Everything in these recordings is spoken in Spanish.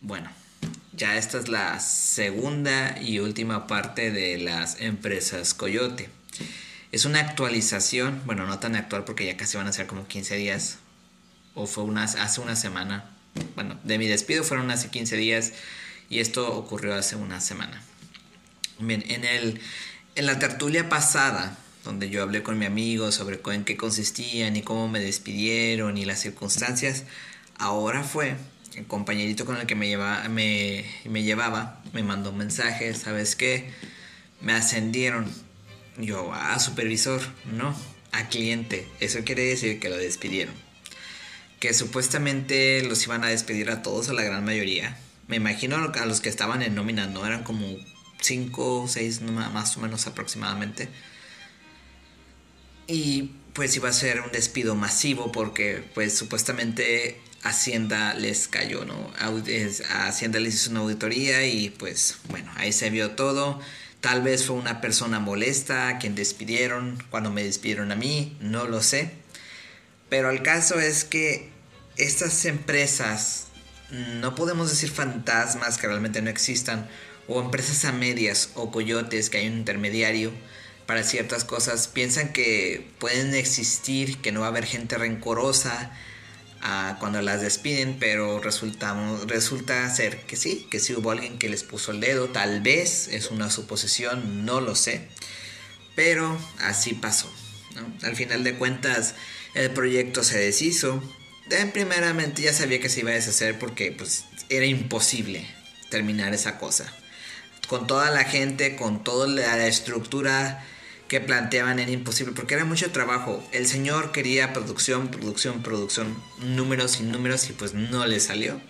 Bueno, ya esta es la segunda y última parte de las empresas Coyote. Es una actualización, bueno, no tan actual porque ya casi van a ser como 15 días, o fue unas, hace una semana. Bueno, de mi despido fueron hace 15 días y esto ocurrió hace una semana. Bien, en, el, en la tertulia pasada, donde yo hablé con mi amigo sobre en qué consistían y cómo me despidieron y las circunstancias, ahora fue el compañerito con el que me, lleva, me, me llevaba, me mandó un mensaje, ¿sabes qué? Me ascendieron. Yo, a supervisor, no, a cliente. Eso quiere decir que lo despidieron. Que supuestamente los iban a despedir a todos, a la gran mayoría. Me imagino a los que estaban en nómina, ¿no? Eran como 5 o 6 más o menos aproximadamente. Y pues iba a ser un despido masivo porque pues supuestamente Hacienda les cayó, ¿no? Hacienda les hizo una auditoría y pues bueno, ahí se vio todo. Tal vez fue una persona molesta quien despidieron cuando me despidieron a mí, no lo sé. Pero el caso es que estas empresas, no podemos decir fantasmas que realmente no existan, o empresas a medias o coyotes que hay un intermediario para ciertas cosas, piensan que pueden existir, que no va a haber gente rencorosa, cuando las despiden, pero resulta, resulta ser que sí, que sí hubo alguien que les puso el dedo, tal vez es una suposición, no lo sé, pero así pasó. Al final de cuentas, el proyecto se deshizo. primeramente ya sabía que se iba a deshacer porque pues, era imposible terminar esa cosa. Con toda la gente, con toda la estructura que planteaban era imposible porque era mucho trabajo. El señor quería producción, producción, producción, números y números y pues no le salió.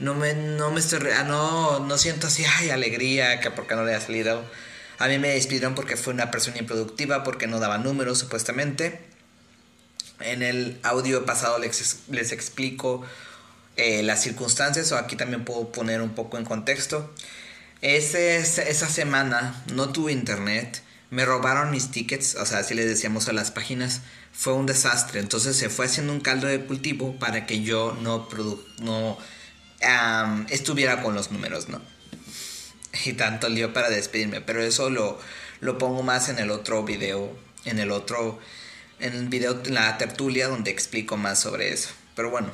No me, no me estoy, ah, no, no siento así, ay, alegría, que porque no le ha salido. A mí me despidieron porque fue una persona improductiva, porque no daba números supuestamente. En el audio pasado les, les explico eh, las circunstancias, o aquí también puedo poner un poco en contexto. Esa semana no tuve internet me robaron mis tickets, o sea, así les decíamos a las páginas, fue un desastre. Entonces se fue haciendo un caldo de cultivo para que yo no, no estuviera con los números, ¿no? Y tanto lío para despedirme, pero eso lo, lo pongo más en el otro video, en el otro, en el video, en la tertulia donde explico más sobre eso. Pero bueno,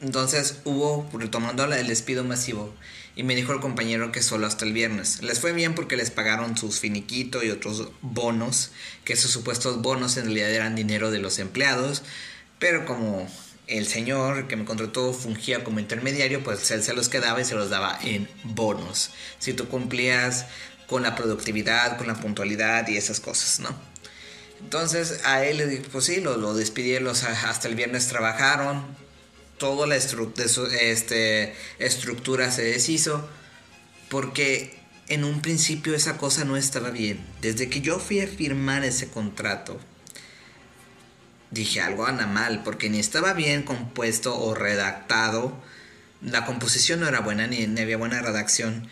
entonces hubo, retomando el despido masivo, y me dijo el compañero que solo hasta el viernes. Les fue bien porque les pagaron sus finiquito y otros bonos, que esos supuestos bonos en realidad eran dinero de los empleados, pero como el señor que me contrató fungía como intermediario, pues él se los quedaba y se los daba en bonos. Si tú cumplías con la productividad, con la puntualidad y esas cosas, ¿no? Entonces a él le pues sí, lo, lo despidieron, hasta el viernes trabajaron, toda la este, estructura se deshizo porque en un principio esa cosa no estaba bien. Desde que yo fui a firmar ese contrato, dije algo anda mal porque ni estaba bien compuesto o redactado, la composición no era buena ni, ni había buena redacción.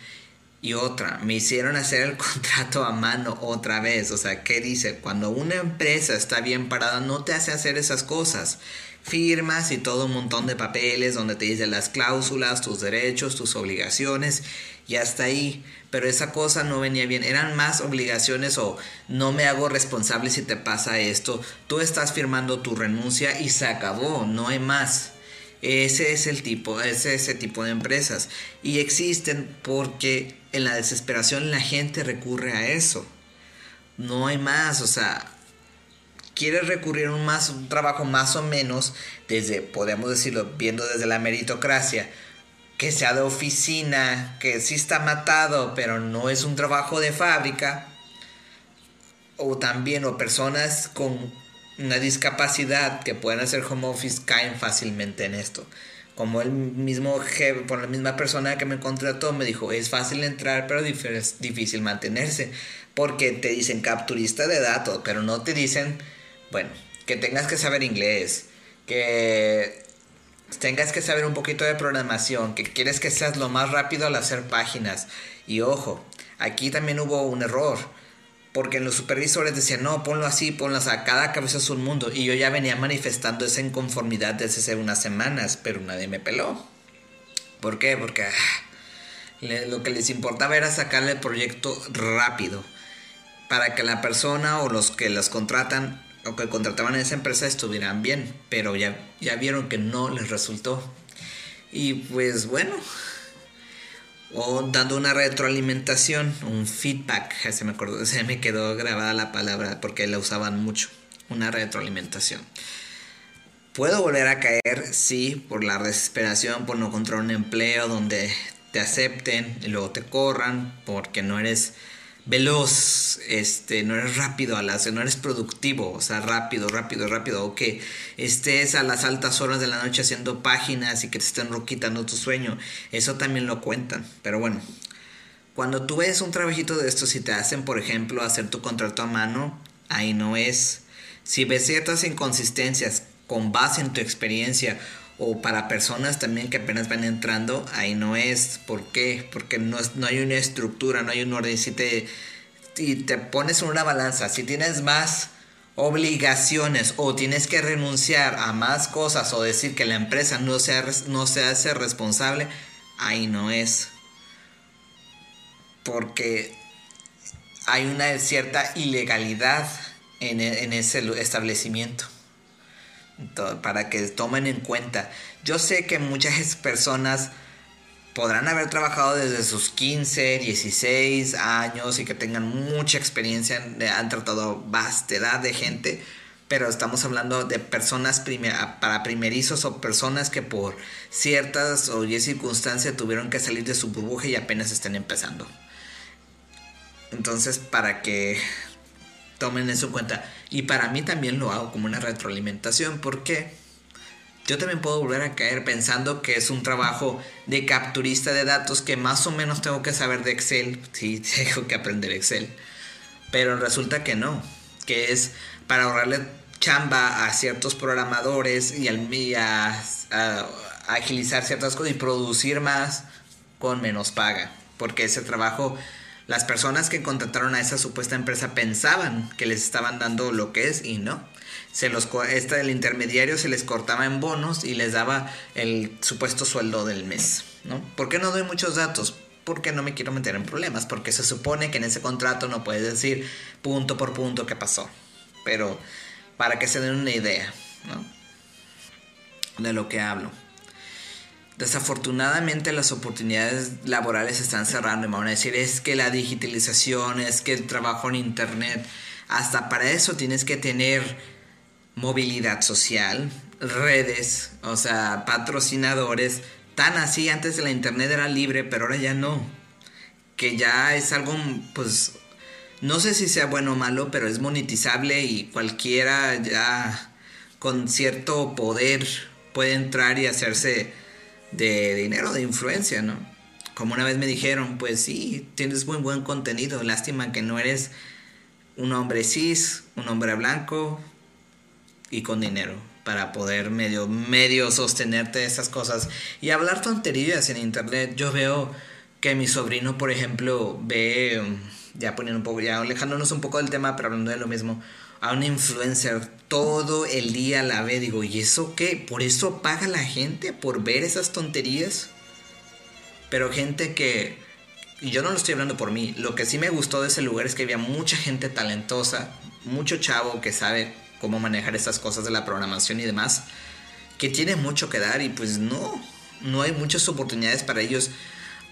Y otra, me hicieron hacer el contrato a mano otra vez. O sea, ¿qué dice? Cuando una empresa está bien parada, no te hace hacer esas cosas firmas y todo un montón de papeles donde te dicen las cláusulas, tus derechos, tus obligaciones y hasta ahí. Pero esa cosa no venía bien. Eran más obligaciones o no me hago responsable si te pasa esto. Tú estás firmando tu renuncia y se acabó, no hay más. Ese es el tipo, ese es ese tipo de empresas. Y existen porque en la desesperación la gente recurre a eso. No hay más, o sea, quieres recurrir a un, más, un trabajo más o menos, desde, podemos decirlo, viendo desde la meritocracia, que sea de oficina, que sí está matado, pero no es un trabajo de fábrica, o también, o personas con una discapacidad que pueden hacer home office caen fácilmente en esto. Como el mismo jefe, por la misma persona que me contrató, me dijo, es fácil entrar, pero difícil mantenerse, porque te dicen capturista de datos, pero no te dicen bueno, que tengas que saber inglés, que tengas que saber un poquito de programación, que quieres que seas lo más rápido al hacer páginas. Y ojo, aquí también hubo un error, porque los supervisores decían, no, ponlo así, ponlo así, cada cabeza es un mundo. Y yo ya venía manifestando esa inconformidad desde hace unas semanas, pero nadie me peló. ¿Por qué? Porque ah, lo que les importaba era sacarle el proyecto rápido para que la persona o los que las contratan o que contrataban en esa empresa estuvieran bien, pero ya, ya vieron que no les resultó. Y pues bueno, o dando una retroalimentación, un feedback, se me, se me quedó grabada la palabra porque la usaban mucho, una retroalimentación. Puedo volver a caer, sí, por la desesperación, por no encontrar un empleo donde te acepten y luego te corran porque no eres veloz, este, no eres rápido a las, no eres productivo, o sea, rápido, rápido, rápido, o que estés a las altas horas de la noche haciendo páginas y que te estén quitando tu sueño, eso también lo cuentan, pero bueno, cuando tú ves un trabajito de esto, si te hacen, por ejemplo, hacer tu contrato a mano, ahí no es. Si ves ciertas inconsistencias con base en tu experiencia o para personas también que apenas van entrando, ahí no es. ¿Por qué? Porque no, no hay una estructura, no hay un orden. Si te, y te pones en una balanza, si tienes más obligaciones o tienes que renunciar a más cosas o decir que la empresa no se, no se hace responsable, ahí no es. Porque hay una cierta ilegalidad en, en ese establecimiento para que tomen en cuenta. Yo sé que muchas personas podrán haber trabajado desde sus 15, 16 años y que tengan mucha experiencia, han tratado vastedad de gente, pero estamos hablando de personas para primerizos o personas que por ciertas o circunstancias tuvieron que salir de su burbuja y apenas están empezando. Entonces, para que tomen eso en cuenta. Y para mí también lo hago como una retroalimentación porque yo también puedo volver a caer pensando que es un trabajo de capturista de datos que más o menos tengo que saber de Excel. Sí, tengo que aprender Excel. Pero resulta que no, que es para ahorrarle chamba a ciertos programadores y, al, a, agilizar ciertas cosas y producir más con menos paga. Porque ese trabajo las personas que contrataron a esa supuesta empresa pensaban que les estaban dando lo que es y no. Se los, este, el intermediario se les cortaba en bonos y les daba el supuesto sueldo del mes. ¿no? ¿Por qué no doy muchos datos? Porque no me quiero meter en problemas, porque se supone que en ese contrato no puedes decir punto por punto qué pasó. Pero para que se den una idea ¿no? de lo que hablo. Desafortunadamente las oportunidades laborales están cerrando y me van a decir es que la digitalización, es que el trabajo en internet, hasta para eso tienes que tener movilidad social, redes, o sea, patrocinadores, tan así antes la internet era libre, pero ahora ya no, que ya es algo pues no sé si sea bueno o malo, pero es monetizable y cualquiera ya con cierto poder puede entrar y hacerse de dinero, de influencia, ¿no? Como una vez me dijeron, pues sí, tienes muy buen contenido, lástima que no eres un hombre cis, un hombre blanco y con dinero para poder medio, medio sostenerte esas cosas y hablar tonterías en internet. Yo veo que mi sobrino, por ejemplo, ve, ya poniendo un poco, ya alejándonos un poco del tema, pero hablando de lo mismo, a una influencer todo el día la ve, digo, ¿y eso qué? ¿Por eso paga la gente? ¿Por ver esas tonterías? Pero gente que, y yo no lo estoy hablando por mí, lo que sí me gustó de ese lugar es que había mucha gente talentosa, mucho chavo que sabe cómo manejar esas cosas de la programación y demás, que tiene mucho que dar y pues no, no hay muchas oportunidades para ellos,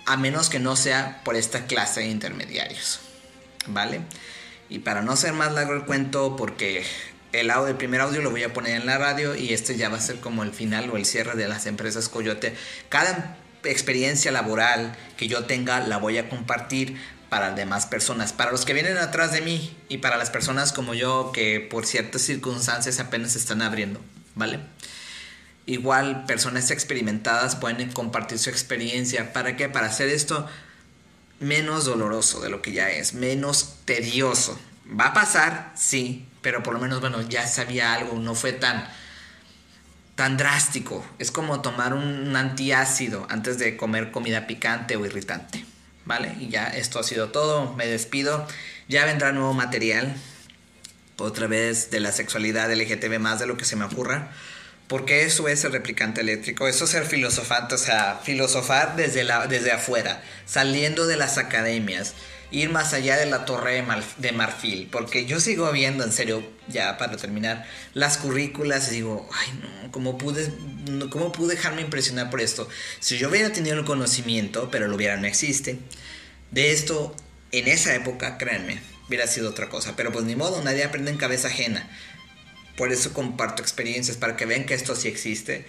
a menos que no sea por esta clase de intermediarios, ¿vale? Y para no hacer más largo el cuento, porque el, audio, el primer audio lo voy a poner en la radio y este ya va a ser como el final o el cierre de las empresas Coyote. Cada experiencia laboral que yo tenga la voy a compartir para demás personas, para los que vienen atrás de mí y para las personas como yo que por ciertas circunstancias apenas están abriendo, ¿vale? Igual personas experimentadas pueden compartir su experiencia. ¿Para qué? Para hacer esto menos doloroso de lo que ya es, menos tedioso. Va a pasar, sí, pero por lo menos, bueno, ya sabía algo, no fue tan, tan drástico. Es como tomar un antiácido antes de comer comida picante o irritante. ¿Vale? Y ya esto ha sido todo, me despido. Ya vendrá nuevo material, otra vez de la sexualidad LGTB más de lo que se me ocurra. Porque eso es el replicante eléctrico, eso es ser filosofante, o sea, filosofar desde, desde afuera, saliendo de las academias, ir más allá de la torre de, marfil, porque yo sigo viendo, en serio, ya para terminar, las currículas y digo, ay no, ¿cómo pude, ¿cómo pude dejarme impresionar por esto? Si yo hubiera tenido el conocimiento, pero lo hubiera, no existe, de esto, en esa época, créanme, hubiera sido otra cosa, pero pues ni modo, nadie aprende en cabeza ajena. Por eso comparto experiencias para que vean que esto sí existe.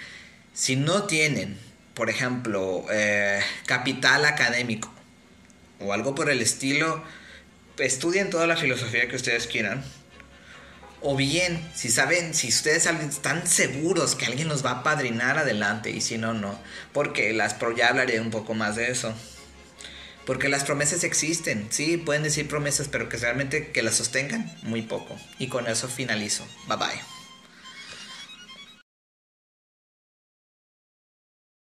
Si no tienen, por ejemplo, eh, capital académico o algo por el estilo, estudien toda la filosofía que ustedes quieran. O bien, si saben, si ustedes están seguros que alguien los va a padrinar adelante y si no, no. Porque las ya hablaré un poco más de eso. Porque las promesas existen, sí, pueden decir promesas, pero que realmente que las sostengan, muy poco. Y con eso finalizo. Bye bye.